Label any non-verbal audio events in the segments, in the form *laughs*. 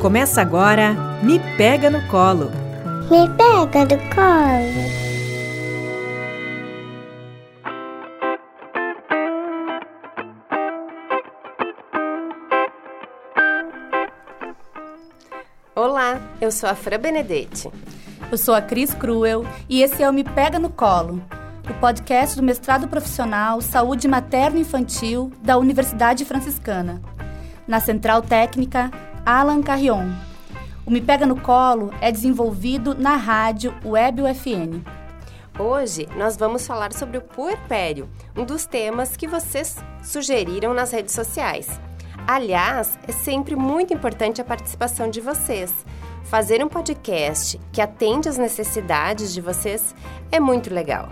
Começa agora Me Pega no Colo. Me pega no colo. Olá, eu sou a Fran Benedetti. Eu sou a Cris Cruel e esse é o Me Pega no Colo, o podcast do mestrado profissional Saúde Materno-Infantil da Universidade Franciscana. Na Central Técnica, Alan Carrion. O Me Pega no Colo é desenvolvido na rádio Web UFN. Hoje nós vamos falar sobre o puerpério, um dos temas que vocês sugeriram nas redes sociais. Aliás, é sempre muito importante a participação de vocês. Fazer um podcast que atende às necessidades de vocês é muito legal.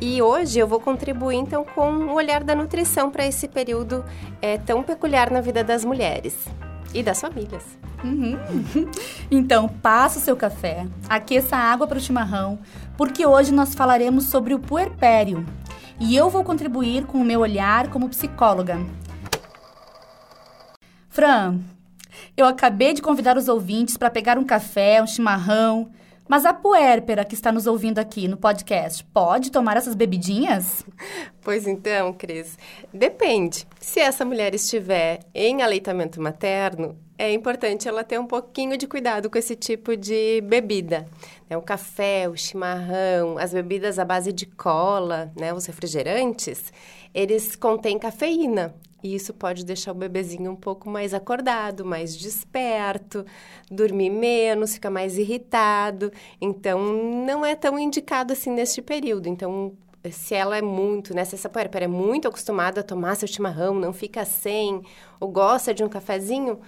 E hoje eu vou contribuir então com o olhar da nutrição para esse período é, tão peculiar na vida das mulheres e das famílias. Uhum. *laughs* Então, passa o seu café, aqueça a água para o chimarrão, porque hoje nós falaremos sobre o puerpério. E eu vou contribuir com o meu olhar como psicóloga. Fran, eu acabei de convidar os ouvintes para pegar um café, um chimarrão. Mas a puérpera que está nos ouvindo aqui no podcast pode tomar essas bebidinhas? Pois então, Cris, depende. Se essa mulher estiver em aleitamento materno, é importante ela ter um pouquinho de cuidado com esse tipo de bebida. Né? O café, o chimarrão, as bebidas à base de cola, né? os refrigerantes, eles contêm cafeína. E isso pode deixar o bebezinho um pouco mais acordado, mais desperto, dormir menos, ficar mais irritado. Então, não é tão indicado assim neste período. Então, se ela é muito, né? Se essa puerpera é muito acostumada a tomar seu chimarrão, não fica sem, ou gosta de um cafezinho,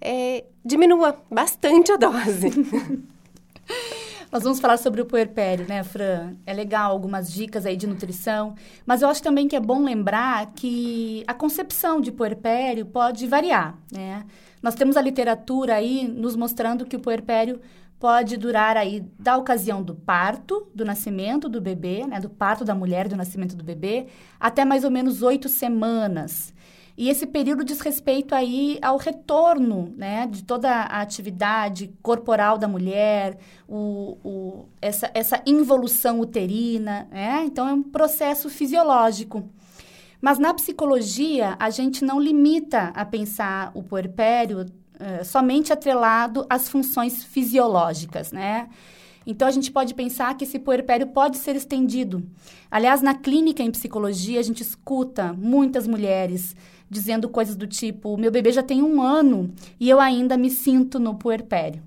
é, diminua bastante a dose. *laughs* Nós vamos falar sobre o puerpério, né, Fran? É legal algumas dicas aí de nutrição, mas eu acho também que é bom lembrar que a concepção de puerpério pode variar, né? Nós temos a literatura aí nos mostrando que o puerpério pode durar aí da ocasião do parto, do nascimento do bebê, né, do parto da mulher, do nascimento do bebê, até mais ou menos oito semanas. E esse período diz respeito aí ao retorno né, de toda a atividade corporal da mulher, o, o, essa, essa involução uterina. Né? Então, é um processo fisiológico. Mas na psicologia, a gente não limita a pensar o puerpério uh, somente atrelado às funções fisiológicas, né? Então, a gente pode pensar que esse puerpério pode ser estendido. Aliás, na clínica em psicologia, a gente escuta muitas mulheres dizendo coisas do tipo: meu bebê já tem um ano e eu ainda me sinto no puerpério.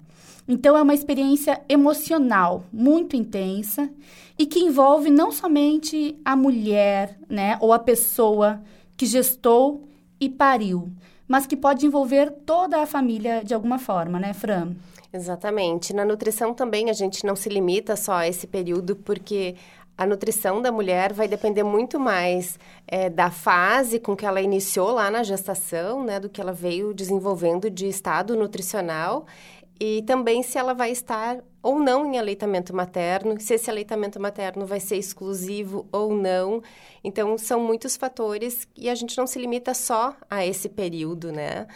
Então, é uma experiência emocional muito intensa e que envolve não somente a mulher, né, ou a pessoa que gestou e pariu, mas que pode envolver toda a família de alguma forma, né, Fran? Exatamente. Na nutrição também a gente não se limita só a esse período, porque a nutrição da mulher vai depender muito mais é, da fase com que ela iniciou lá na gestação, né, do que ela veio desenvolvendo de estado nutricional e também se ela vai estar ou não em aleitamento materno, se esse aleitamento materno vai ser exclusivo ou não. Então, são muitos fatores e a gente não se limita só a esse período, né?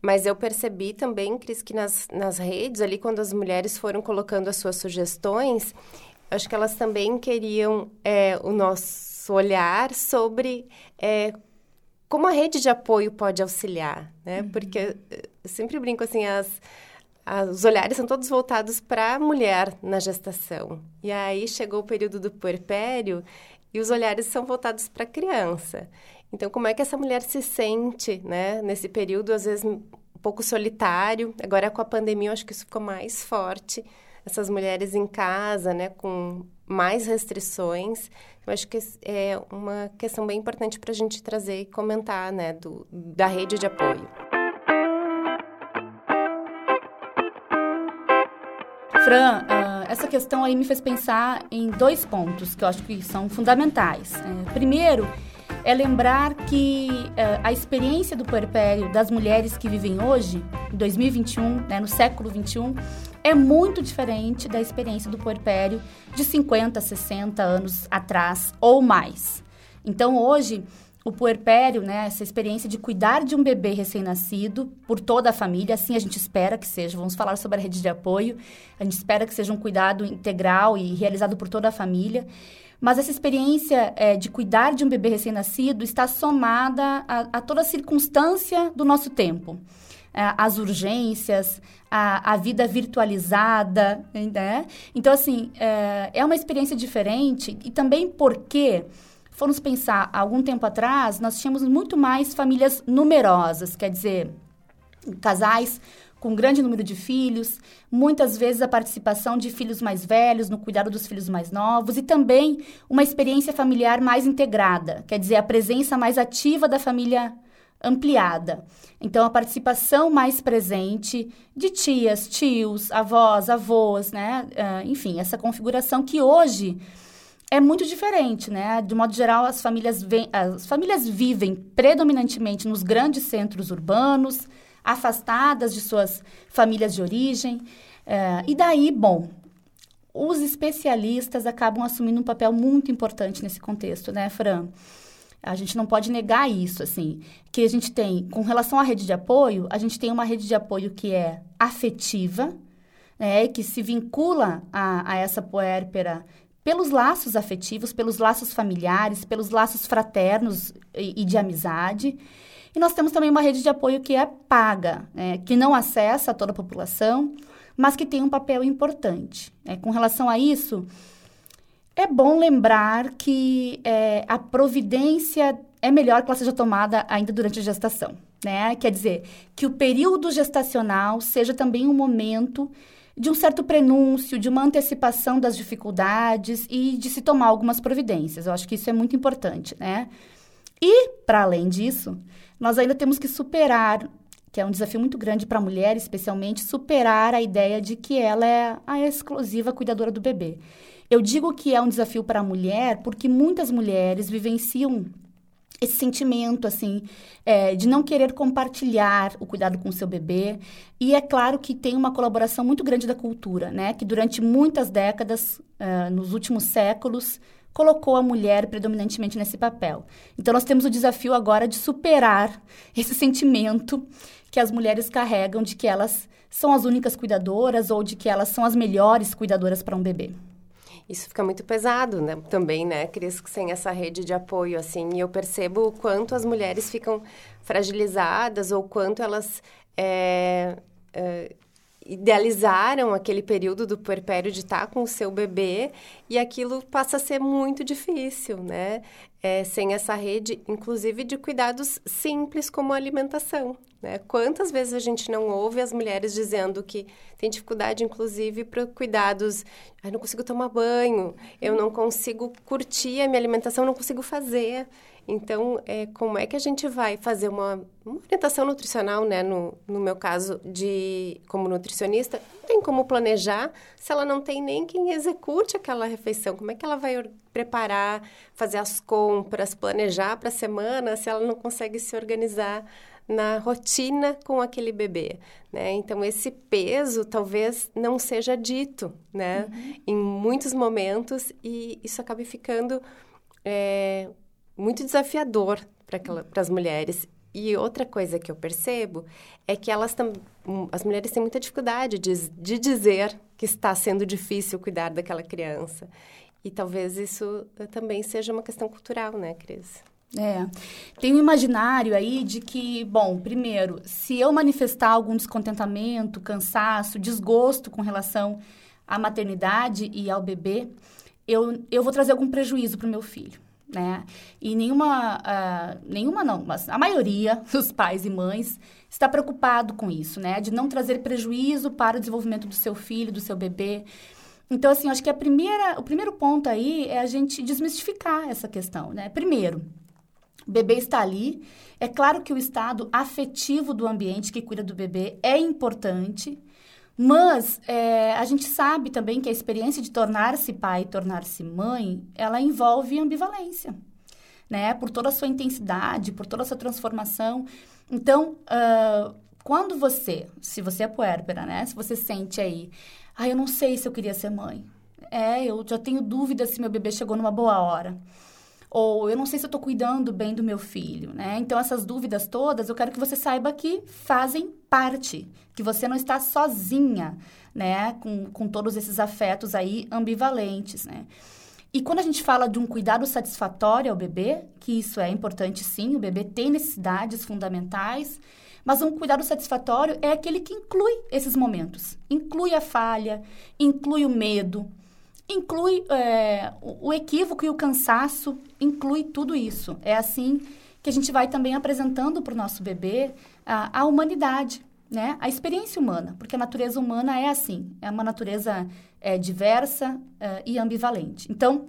Mas eu percebi também, Cris, que nas, nas redes, ali, quando as mulheres foram colocando as suas sugestões, acho que elas também queriam é, o nosso olhar sobre é, como a rede de apoio pode auxiliar, né? Uhum. Porque eu sempre brinco assim, as, as, os olhares são todos voltados para a mulher na gestação. E aí chegou o período do puerpério e os olhares são voltados para a criança. Então, como é que essa mulher se sente, né? Nesse período, às vezes, um pouco solitário. Agora, com a pandemia, eu acho que isso ficou mais forte essas mulheres em casa, né, com mais restrições. Eu acho que é uma questão bem importante para a gente trazer e comentar, né, do, da rede de apoio. Fran, uh, essa questão aí me fez pensar em dois pontos que eu acho que são fundamentais. Uh, primeiro, é lembrar que uh, a experiência do puerpério das mulheres que vivem hoje, em 2021, né, no século 21, é muito diferente da experiência do puerpério de 50, 60 anos atrás ou mais. Então, hoje, o puerpério, né, essa experiência de cuidar de um bebê recém-nascido por toda a família, assim a gente espera que seja. Vamos falar sobre a rede de apoio. A gente espera que seja um cuidado integral e realizado por toda a família. Mas essa experiência é, de cuidar de um bebê recém-nascido está somada a, a, toda a circunstância do nosso tempo. É, as urgências, a, a, vida virtualizada, né? Então, assim, é, é uma experiência diferente e também porque Fomos pensar, algum tempo atrás, nós tínhamos muito mais famílias numerosas, quer dizer, casais com grande número de filhos, muitas vezes a participação de filhos mais velhos no cuidado dos filhos mais novos e também uma experiência familiar mais integrada, quer dizer, a presença mais ativa da família ampliada. Então, a participação mais presente de tias, tios, avós, avós, né? Uh, enfim, essa configuração que hoje é muito diferente, né? De modo geral, as famílias, as famílias vivem predominantemente nos grandes centros urbanos, afastadas de suas famílias de origem. É, e daí, bom, os especialistas acabam assumindo um papel muito importante nesse contexto, né, Fran? A gente não pode negar isso, assim, que a gente tem, com relação à rede de apoio, a gente tem uma rede de apoio que é afetiva, né, que se vincula a, a essa puérpera pelos laços afetivos, pelos laços familiares, pelos laços fraternos e, e de amizade. E nós temos também uma rede de apoio que é paga, né, que não acessa a toda a população, mas que tem um papel importante. Né? Com relação a isso, é bom lembrar que é, a providência é melhor que ela seja tomada ainda durante a gestação. Né? Quer dizer, que o período gestacional seja também um momento de um certo prenúncio, de uma antecipação das dificuldades e de se tomar algumas providências. Eu acho que isso é muito importante, né? E, para além disso, nós ainda temos que superar, que é um desafio muito grande para a mulher, especialmente, superar a ideia de que ela é a exclusiva cuidadora do bebê. Eu digo que é um desafio para a mulher porque muitas mulheres vivenciam esse sentimento, assim, é, de não querer compartilhar o cuidado com o seu bebê. E é claro que tem uma colaboração muito grande da cultura, né? Que durante muitas décadas, uh, nos últimos séculos, colocou a mulher predominantemente nesse papel. Então, nós temos o desafio agora de superar *laughs* esse sentimento que as mulheres carregam de que elas são as únicas cuidadoras ou de que elas são as melhores cuidadoras para um bebê isso fica muito pesado, né? Também, né, Cris, sem essa rede de apoio, assim. E eu percebo o quanto as mulheres ficam fragilizadas ou quanto elas é, é, idealizaram aquele período do puerpério de estar com o seu bebê e aquilo passa a ser muito difícil, né? É, sem essa rede, inclusive de cuidados simples como alimentação, né? Quantas vezes a gente não ouve as mulheres dizendo que tem dificuldade, inclusive, para cuidados. Eu não consigo tomar banho, eu não consigo curtir a minha alimentação, não consigo fazer. Então, é, como é que a gente vai fazer uma, uma orientação nutricional, né? No, no meu caso, de como nutricionista, não tem como planejar se ela não tem nem quem execute aquela refeição. Como é que ela vai preparar, fazer as compras, planejar para a semana, se ela não consegue se organizar na rotina com aquele bebê, né? Então esse peso talvez não seja dito, né? Uhum. Em muitos momentos e isso acaba ficando é, muito desafiador para as mulheres. E outra coisa que eu percebo é que elas tam, as mulheres têm muita dificuldade de, de dizer que está sendo difícil cuidar daquela criança. E talvez isso também seja uma questão cultural, né, Cris? É. Tem um imaginário aí de que, bom, primeiro, se eu manifestar algum descontentamento, cansaço, desgosto com relação à maternidade e ao bebê, eu, eu vou trazer algum prejuízo para o meu filho. Né? E nenhuma, uh, nenhuma não, mas a maioria *laughs* dos pais e mães está preocupado com isso, né? De não trazer prejuízo para o desenvolvimento do seu filho, do seu bebê. Então, assim, acho que a primeira, o primeiro ponto aí é a gente desmistificar essa questão, né? Primeiro, o bebê está ali. É claro que o estado afetivo do ambiente que cuida do bebê é importante, mas é, a gente sabe também que a experiência de tornar-se pai, tornar-se mãe, ela envolve ambivalência, né? Por toda a sua intensidade, por toda a sua transformação. Então, uh, quando você, se você é puérpera, né? Se você sente aí, ah, eu não sei se eu queria ser mãe. É, eu já tenho dúvida se meu bebê chegou numa boa hora Ou eu não sei se eu estou cuidando bem do meu filho, né? Então, essas dúvidas todas, eu quero que você saiba que fazem parte, que você não está sozinha, né? Com, com todos esses afetos aí ambivalentes, né? E quando a gente fala de um cuidado satisfatório ao bebê, que isso é importante sim, o bebê tem necessidades fundamentais, mas um cuidado satisfatório é aquele que inclui esses momentos. Inclui a falha, inclui o medo, inclui é, o, equívoco e o cansaço, inclui tudo isso. É assim que a gente vai também apresentando para o nosso bebê a, a humanidade, né? A experiência humana, porque a natureza humana é assim, é uma natureza é, diversa é, e ambivalente. Então,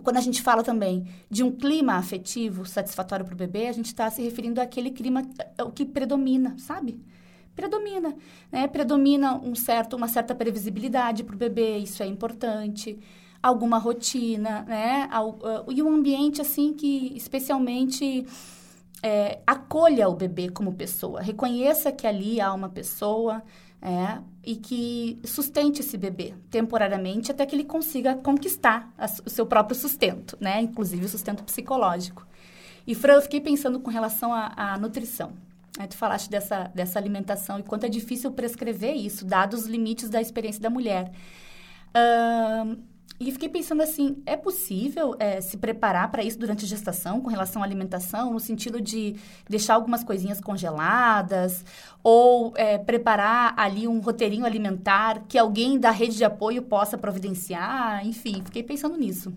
quando a gente fala também de um clima afetivo satisfatório para o bebê, a gente está se referindo àquele clima é, o que predomina, sabe? Predomina, né? Predomina um certo, uma certa previsibilidade para o bebê, isso é importante. Alguma rotina, né? E um ambiente, assim, que especialmente é, acolha o bebê como pessoa, reconheça que ali há uma pessoa é, e que sustente esse bebê temporariamente até que ele consiga conquistar a, o seu próprio sustento, né? Inclusive o sustento psicológico. E, Fran, eu fiquei pensando com relação à, nutrição. Tu falaste dessa, dessa alimentação e quanto é difícil prescrever isso, dados os limites da experiência da mulher. Uh, e fiquei pensando assim, é possível é, se preparar para isso durante a gestação com relação à alimentação, no sentido de deixar algumas coisinhas congeladas ou é, preparar ali um roteirinho alimentar que alguém da rede de apoio possa providenciar? Enfim, fiquei pensando nisso.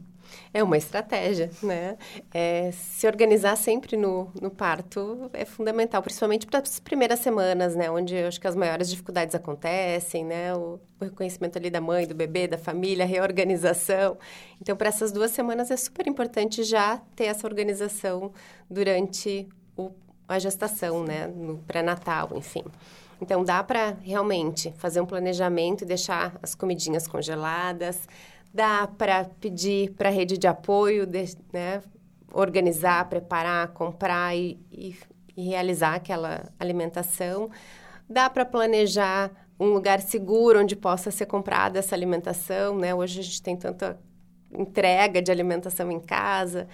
É uma estratégia, né? É, se organizar sempre no, no parto é fundamental, principalmente para as primeiras semanas, né? Onde eu acho que as maiores dificuldades acontecem, né? O, o reconhecimento ali da mãe, do bebê, da família, a reorganização. Então, para essas duas semanas é super importante já ter essa organização durante o, a gestação, né? No pré-natal, enfim. Então, dá para realmente fazer um planejamento e deixar as comidinhas congeladas, Dá para pedir para a rede de apoio, né, organizar, preparar, comprar e, e, e realizar aquela alimentação. Dá para planejar um lugar seguro onde possa ser comprada essa alimentação, né? Hoje a gente tem tanta entrega de alimentação em casa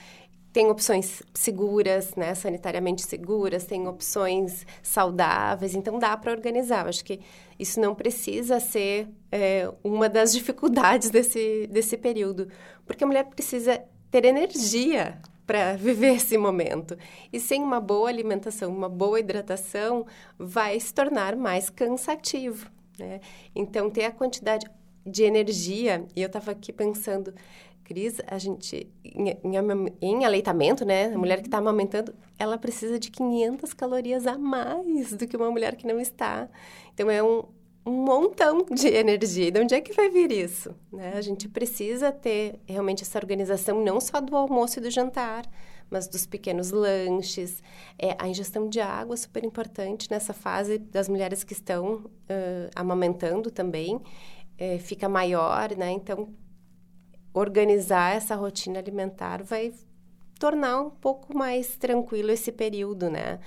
tem opções seguras, né, sanitariamente seguras, tem opções saudáveis, então dá para organizar. Eu acho que isso não precisa ser é, uma das *laughs* dificuldades desse, desse período, porque a mulher precisa ter energia para *laughs* viver esse momento. E sem uma boa alimentação, uma boa hidratação, vai se tornar mais cansativo. Né? Então, ter a quantidade de energia, e eu estava aqui pensando, Cris, a gente, em, em, em aleitamento, né? A mulher que está amamentando, ela precisa de 500 calorias a mais do que uma mulher que não está. Então, é um, um montão de energia. De onde é que vai vir isso? Né? A gente precisa ter realmente essa organização, não só do almoço e do jantar, mas dos pequenos lanches. É, a ingestão de água é super importante nessa fase das mulheres que estão uh, amamentando também. É, fica maior, né? Então, organizar essa rotina alimentar vai tornar um pouco mais tranquilo esse período, né?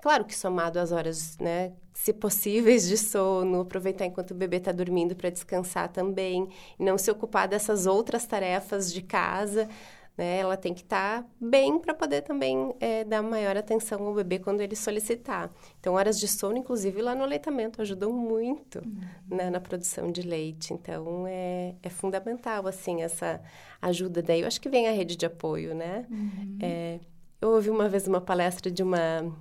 Claro que somado às horas, né, se possíveis de sono, aproveitar enquanto o bebê está dormindo para descansar também, não se ocupar dessas outras tarefas de casa, né? Ela tem que estar tá bem para poder também é, dar maior atenção ao bebê quando ele solicitar. Então, horas de sono, inclusive lá no aleitamento, ajudam muito uhum. né, na produção de leite. Então, é, é fundamental, assim, essa ajuda. Daí, eu acho que vem a rede de apoio, né? Uhum. É, eu ouvi uma vez uma palestra de uma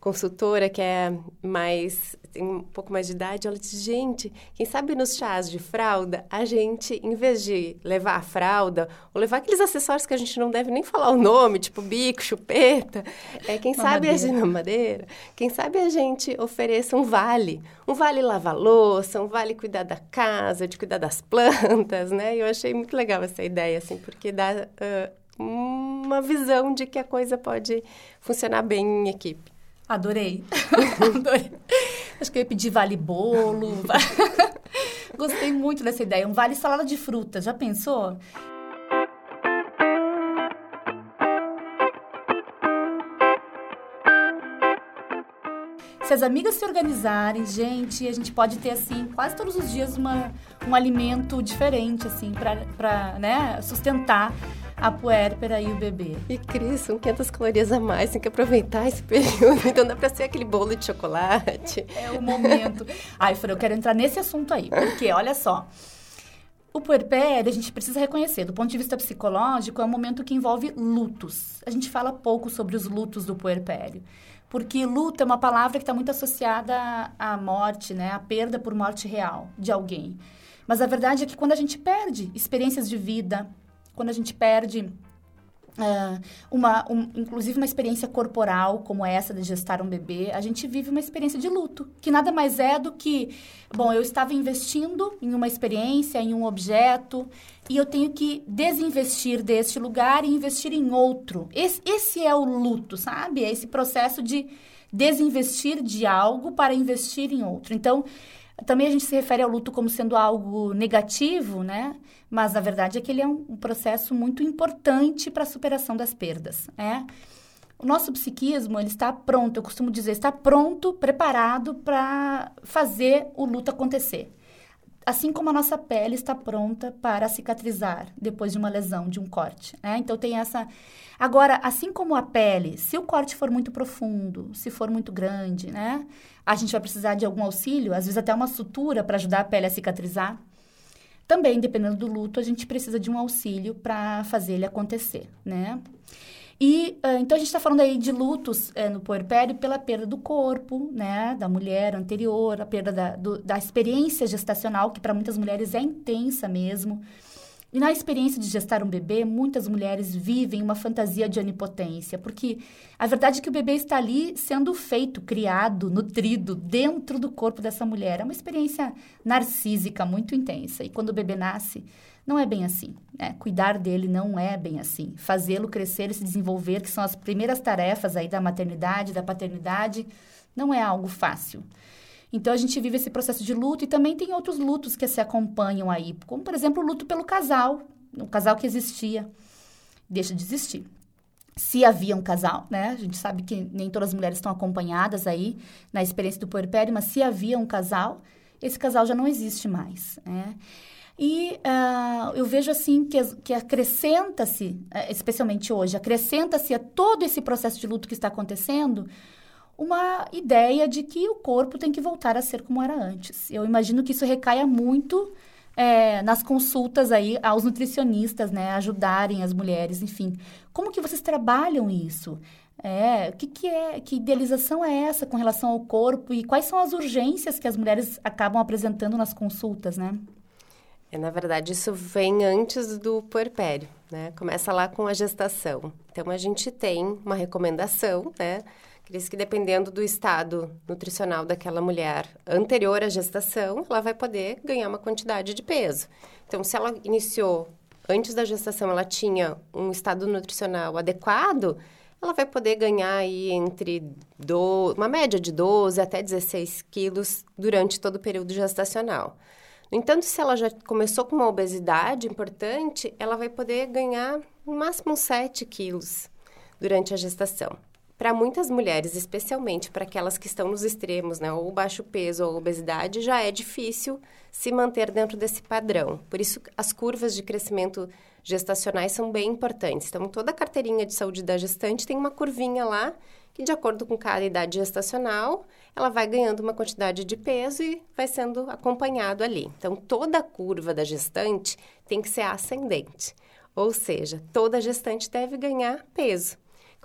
consultora que é mais tem um pouco mais de idade, ela disse: "Gente, quem sabe nos chás de fralda, a gente em vez de levar a fralda ou levar aqueles acessórios que a gente não deve nem falar o nome, tipo bico, chupeta, é quem sabe a gente madeira, quem sabe a gente ofereça um vale, um vale lavar louça, um vale cuidar da casa, de cuidar das plantas, né? Eu achei muito legal essa ideia assim, porque dá uh, uma visão de que a coisa pode funcionar bem em equipe. Adorei. *laughs* Adorei. Acho que eu ia pedir vale bolo. *laughs* Gostei muito dessa ideia. Um vale salada de frutas. Já pensou? Se as amigas se organizarem, gente, a gente pode ter, assim, quase todos os dias uma, um alimento diferente, assim, para né, sustentar a puérpera e o bebê. E Cris, são 500 calorias a mais, tem que aproveitar esse período. Então dá pra ser aquele bolo de chocolate. É o momento. Ai, Fran, eu quero entrar nesse assunto aí, porque olha só. O puerpério, a gente precisa reconhecer, do ponto de vista psicológico, é um momento que envolve lutos. A gente fala pouco sobre os lutos do puerpério, porque luto é uma palavra que está muito associada à morte, né? À perda por morte real de alguém. Mas a verdade é que quando a gente perde experiências de vida, quando a gente perde Uh, uma, um, inclusive uma experiência corporal como essa de gestar um bebê, a gente vive uma experiência de luto, que nada mais é do que, bom, eu estava investindo em uma experiência, em um objeto, e eu tenho que desinvestir deste lugar e investir em outro. Esse, esse é o luto, sabe? É esse processo de desinvestir de algo para investir em outro. Então, também a gente se refere ao luto como sendo algo negativo, né? Mas a verdade é que ele é um, um processo muito importante para a superação das perdas, né? O nosso psiquismo, ele está pronto, eu costumo dizer, está pronto, preparado para fazer o luto acontecer. Assim como a nossa pele está pronta para cicatrizar depois de uma lesão, de um corte, né? Então tem essa Agora, assim como a pele, se o corte for muito profundo, se for muito grande, né? A gente vai precisar de algum auxílio, às vezes até uma sutura para ajudar a pele a cicatrizar. Também, dependendo do luto, a gente precisa de um auxílio para fazer ele acontecer, né? E uh, então a gente está falando aí de lutos uh, no puerpério pela perda do corpo, né, da mulher anterior, a perda da, do, da experiência gestacional, que para muitas mulheres é intensa mesmo. E na experiência de gestar um bebê, muitas mulheres vivem uma fantasia de onipotência, porque a verdade é que o bebê está ali sendo feito, criado, nutrido dentro do corpo dessa mulher. É uma experiência narcísica muito intensa. E quando o bebê nasce, não é bem assim. Né? Cuidar dele não é bem assim. Fazê-lo crescer e se desenvolver, que são as primeiras tarefas aí da maternidade, da paternidade, não é algo fácil. Então a gente vive esse processo de luto e também tem outros lutos que se acompanham aí, como por exemplo o luto pelo casal, o casal que existia deixa de existir. Se havia um casal, né? A gente sabe que nem todas as mulheres estão acompanhadas aí na experiência do puerpério, mas se havia um casal, esse casal já não existe mais, né? E uh, eu vejo assim que, que acrescenta-se, eh, especialmente hoje, acrescenta-se a todo esse processo de luto que está acontecendo, uma ideia de que o corpo tem que voltar a ser como era antes. Eu imagino que isso recaia muito é, nas consultas aí aos nutricionistas, né, ajudarem as mulheres, enfim. Como que vocês trabalham isso? É, o que, que é, que idealização é essa com relação ao corpo e quais são as urgências que as mulheres acabam apresentando nas consultas, né? É, na verdade, isso vem antes do puerpério, né? Começa lá com a gestação. Então, a gente tem uma recomendação, né? Diz que dependendo do estado nutricional daquela mulher anterior à gestação, ela vai poder ganhar uma quantidade de peso. Então, se ela iniciou antes da gestação, ela tinha um estado nutricional adequado, ela vai poder ganhar aí entre do, uma média de 12 até 16 quilos durante todo o período gestacional. No entanto, se ela já começou com uma obesidade importante, ela vai poder ganhar no máximo 7 quilos durante a gestação para muitas mulheres, especialmente para aquelas que estão nos extremos, né, ou baixo peso ou obesidade, já é difícil se manter dentro desse padrão. Por isso, as curvas de crescimento gestacionais são bem importantes. Então, toda a carteirinha de saúde da gestante tem uma curvinha lá que, de acordo com cada idade gestacional, ela vai ganhando uma quantidade de peso e vai sendo acompanhado ali. Então, toda a curva da gestante tem que ser ascendente. Ou seja, toda gestante deve ganhar peso.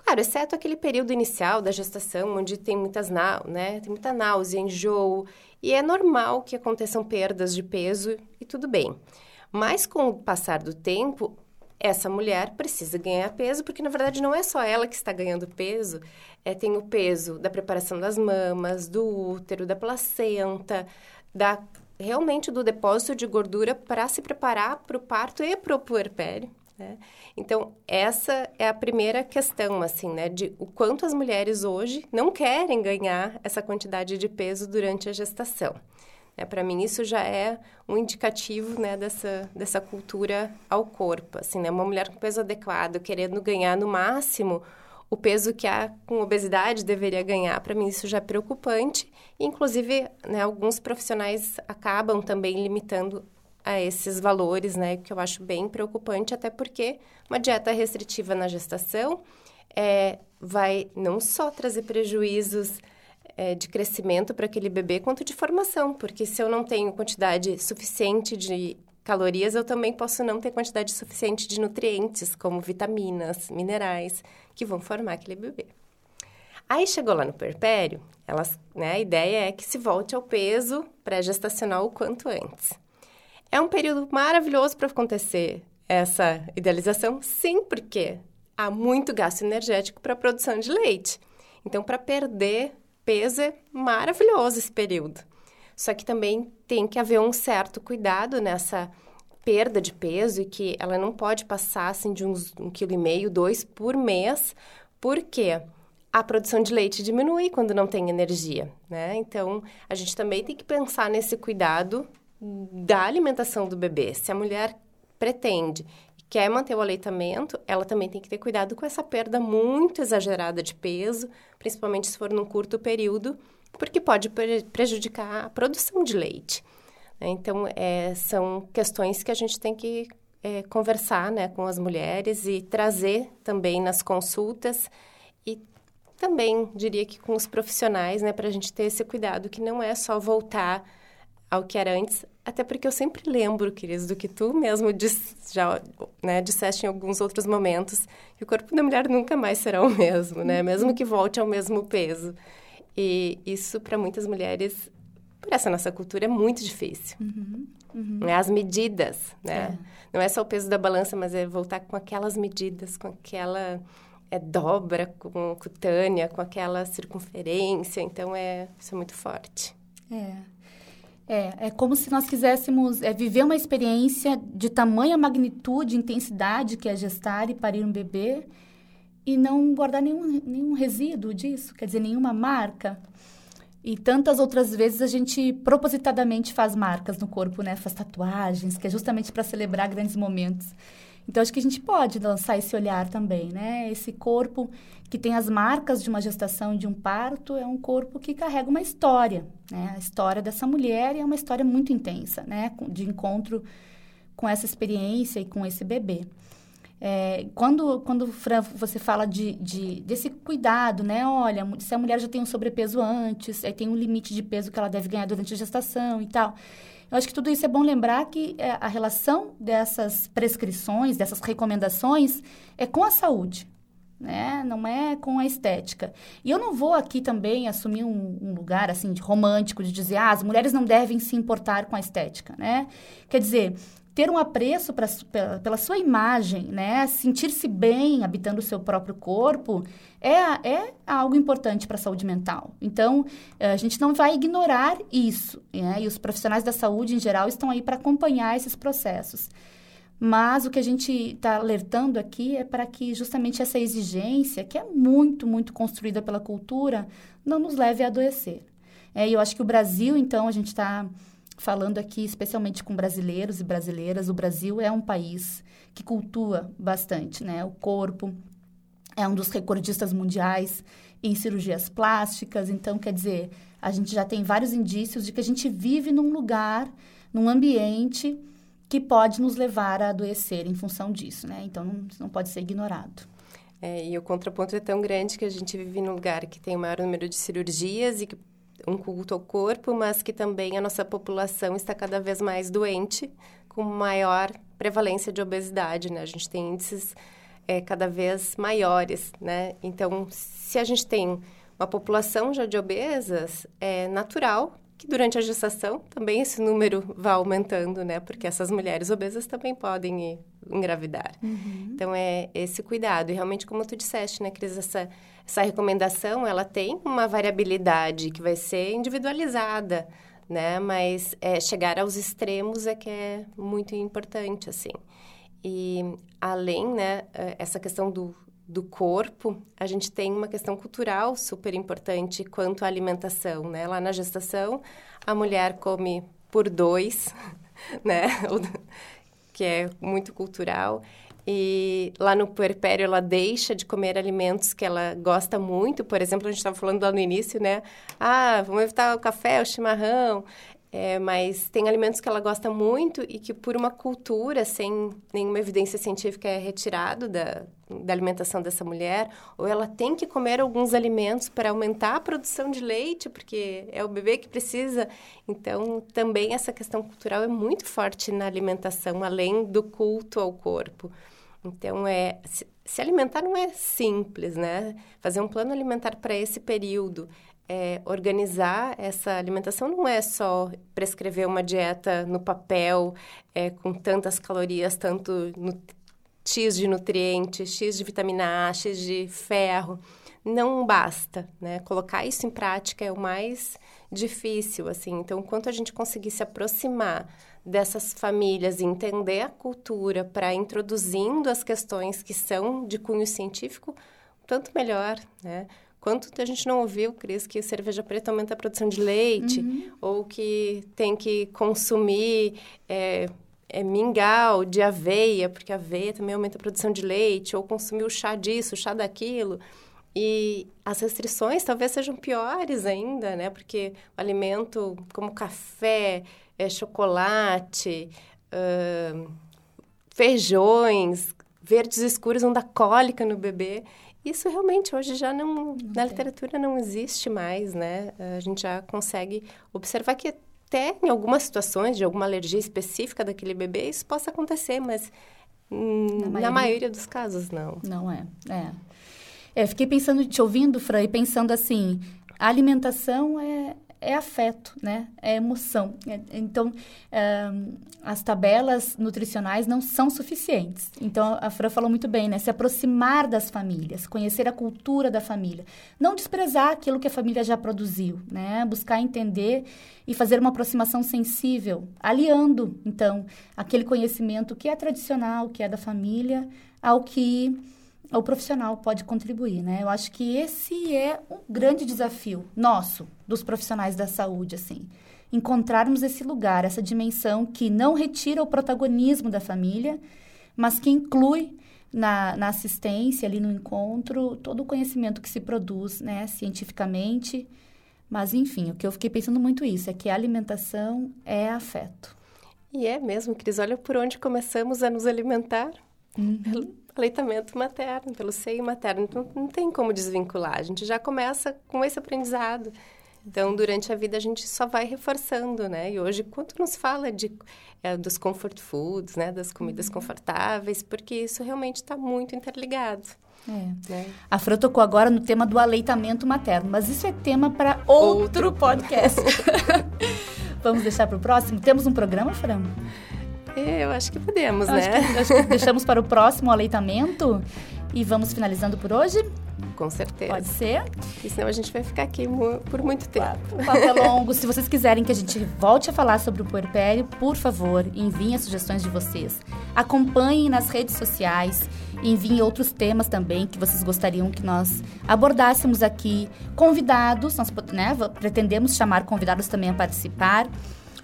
Claro, exceto aquele período inicial da gestação, onde tem muitas né? Tem muita náusea, enjoo, e é normal que aconteçam perdas de peso e tudo bem. Mas com o passar do tempo, essa mulher precisa ganhar peso, porque na verdade não é só ela que está ganhando peso, é, tem o peso da preparação das mamas, do útero, da placenta, da realmente do depósito de gordura para se preparar para o parto e para o puerpério. Né? Então, essa é a primeira questão, assim, né? De o quanto as mulheres hoje não querem ganhar essa quantidade de peso durante a gestação. É, Para mim, isso já é um indicativo né, dessa, dessa cultura ao corpo. Assim, né? Uma mulher com peso adequado, querendo ganhar no máximo o peso que a com obesidade deveria ganhar, para mim isso já é preocupante. Inclusive, né, alguns profissionais acabam também limitando a esses valores, né? Que eu acho bem preocupante, até porque uma dieta restritiva na gestação é, vai não só trazer prejuízos é, de crescimento para aquele bebê, quanto de formação, porque se eu não tenho quantidade suficiente de calorias, eu também posso não ter quantidade suficiente de nutrientes, como vitaminas, minerais, que vão formar aquele bebê. Aí chegou lá no perpério, elas, né, a ideia é que se volte ao peso pré-gestacional o quanto antes. É um período maravilhoso para acontecer essa idealização? Sim, porque há muito gasto energético para a produção de leite. Então, para perder peso é maravilhoso esse período. Só que também tem que haver um certo cuidado nessa perda de peso e que ela não pode passar assim de uns um quilo e meio, dois por mês, porque a produção de leite diminui quando não tem energia, né? Então a gente também tem que pensar nesse cuidado da alimentação do bebê. Se a mulher pretende quer manter o aleitamento, ela também tem que ter cuidado com essa perda muito exagerada de peso, principalmente se for num curto período, porque pode prejudicar a produção de leite. Né? Então, é, são questões que a gente tem que é, conversar né, com as mulheres e trazer também nas consultas e também, diria que com os profissionais, né, para a gente ter esse cuidado que não é só voltar ao que era antes, até porque eu sempre lembro, queridos, do que tu mesmo diz, já né, disseste em alguns outros momentos, que o corpo da mulher nunca mais será o mesmo, né? Mesmo que volte ao mesmo peso. E isso, para muitas mulheres, por essa nossa cultura, é muito difícil. Uhum, uhum. É as medidas, né? É. Não é só o peso da balança, mas é voltar com aquelas medidas, com aquela é, dobra com cutânea, com aquela circunferência. Então, é, isso é muito forte. É. É, é como se nós quiséssemos é, viver uma experiência de tamanha magnitude, intensidade que é gestar e parir um bebê e não guardar nenhum, nenhum resíduo disso, quer dizer, nenhuma marca. E tantas outras vezes a gente propositadamente faz marcas no corpo, né? Faz tatuagens, que é justamente para celebrar grandes momentos. Então, acho que a gente pode lançar esse olhar também, né? Esse corpo que tem as marcas de uma gestação e de um parto é um corpo que carrega uma história, né? A história dessa mulher é uma história muito intensa, né? De encontro com essa experiência e com esse bebê. É, quando, quando Fran, você fala de, de, desse cuidado, né? Olha, se a mulher já tem um sobrepeso antes, aí tem um limite de peso que ela deve ganhar durante a gestação e tal. Eu acho que tudo isso é bom lembrar que é, a relação dessas prescrições, dessas recomendações, é com a saúde, né? Não é com a estética. E eu não vou aqui também assumir um, um, lugar assim de romântico de dizer, ah, as mulheres não devem se importar com a estética, né? Quer dizer, ter um apreço pra, pela, pela sua imagem, né? Sentir-se bem habitando o seu próprio corpo é, é algo importante para a saúde mental. Então, eh, a gente não vai ignorar isso, né? E os profissionais da saúde, em geral, estão aí para acompanhar esses processos. Mas o que a gente está alertando aqui é para que justamente essa exigência, que é muito, muito construída pela cultura, não nos leve a adoecer. É, e eu acho que o Brasil, então, a gente está falando aqui especialmente com brasileiros e brasileiras, o Brasil é um país que cultua bastante, né? O corpo é um dos recordistas mundiais em cirurgias plásticas, então quer dizer, a gente já tem vários indícios de que a gente vive num lugar, num ambiente que pode nos levar a adoecer em função disso, né? Então não, não pode ser ignorado. É, e o contraponto é tão grande que a gente vive num lugar que tem o maior número de cirurgias e que um culto ao corpo, mas que também a nossa população está cada vez mais doente, com maior prevalência de obesidade, né? A gente tem índices é, cada vez maiores, né? Então, se a gente tem uma população já de obesas, é natural que durante a gestação também esse número vá aumentando, né? Porque essas mulheres obesas também podem engravidar. Uhum. Então, é esse cuidado. E realmente, como tu disseste, né, Cris, essa, essa recomendação, ela tem uma variabilidade que vai ser individualizada, né? Mas é, chegar aos extremos é que é muito importante, assim. E além, né, é, essa questão do, do corpo, a gente tem uma questão cultural super importante quanto à alimentação, né? Lá na gestação, a mulher come por dois, *laughs* né? *laughs* que é muito cultural. E lá no puerpério ela deixa de comer alimentos que ela gosta muito. Por exemplo, a gente estava falando lá no início, né? Ah, vamos evitar o café, o chimarrão. É, mas tem alimentos que ela gosta muito e que, por uma cultura sem nenhuma evidência científica, é retirado da, da alimentação dessa mulher. Ou ela tem que comer alguns alimentos para aumentar a produção de leite, porque é o bebê que precisa. Então, também essa questão cultural é muito forte na alimentação, além do culto ao corpo. Então, é, se, se alimentar não é simples, né? Fazer um plano alimentar para esse período é, organizar essa alimentação não é só prescrever uma dieta no papel é, com tantas calorias, tanto X de nutrientes, X de vitamina A, X de ferro. Não basta, né? Colocar isso em prática é o mais difícil, assim. Então, quanto a gente conseguir se aproximar dessas famílias e entender a cultura para introduzindo as questões que são de cunho científico, tanto melhor, né? Quanto a gente não ouviu, Cris, que cerveja preta aumenta a produção de leite, uhum. ou que tem que consumir é, é, mingau de aveia, porque aveia também aumenta a produção de leite, ou consumir o chá disso, o chá daquilo. E as restrições talvez sejam piores ainda, né? Porque o alimento como café, é, chocolate, uh, feijões, verdes escuros vão dar cólica no bebê. Isso realmente hoje já não, na literatura não existe mais, né? A gente já consegue observar que até em algumas situações de alguma alergia específica daquele bebê isso possa acontecer, mas hum, na, maioria, na maioria dos casos não. Não é, é. É, fiquei pensando, te ouvindo, Fran, e pensando assim, a alimentação é, é afeto, né? É emoção. É, então, as tabelas nutricionais não são suficientes. Então, a Fran falou muito bem, né? Se aproximar das famílias, conhecer a cultura da família. Não desprezar aquilo que a família já produziu, né? Buscar entender e fazer uma aproximação sensível, aliando, então, aquele conhecimento que é tradicional, que é da família, ao que o profissional pode contribuir, né? Eu acho que esse é um grande desafio nosso, dos profissionais da saúde, assim. Encontrarmos esse lugar, essa dimensão que não retira o protagonismo da família, mas que inclui na, na assistência, ali no encontro, todo o conhecimento que se produz, né, cientificamente. Mas, enfim, o que eu fiquei pensando muito isso, é que a alimentação é afeto. E é mesmo, Cris. Olha por onde começamos a nos alimentar. Uhum aleitamento materno, pelo seio materno. Então, não tem como desvincular. A gente já começa com esse aprendizado. Então, durante a vida, a gente só vai reforçando, né? E hoje, quanto nos fala de, é, dos comfort foods, né? Das comidas uhum. confortáveis, porque isso realmente está muito interligado. É. Né? A Fran tocou agora no tema do aleitamento materno, mas isso é tema para outro, outro podcast. *laughs* Vamos deixar para o próximo? Temos um programa, Fran? É, eu acho que podemos, acho né? Que, acho que deixamos para o próximo aleitamento e vamos finalizando por hoje? Com certeza. Pode ser? Porque senão a gente vai ficar aqui por muito tempo. O papo é longo. Se vocês quiserem que a gente volte a falar sobre o puerpério, por favor, enviem as sugestões de vocês. Acompanhem nas redes sociais, enviem outros temas também que vocês gostariam que nós abordássemos aqui. Convidados, nós né, pretendemos chamar convidados também a participar.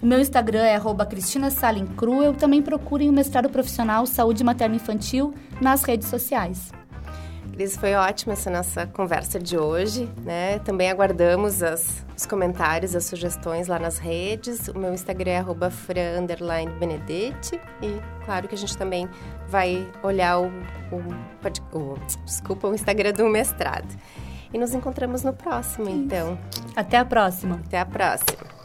O meu Instagram é arroba Cristina Salincruel. Também procurem o mestrado profissional Saúde Materno Infantil nas redes sociais. Cris, foi ótima essa nossa conversa de hoje, né? Também aguardamos as, os comentários, as sugestões lá nas redes. O meu Instagram é arroba. E claro que a gente também vai olhar o, o, o, desculpa, o Instagram do mestrado. E nos encontramos no próximo, então. Até a próxima. Até a próxima.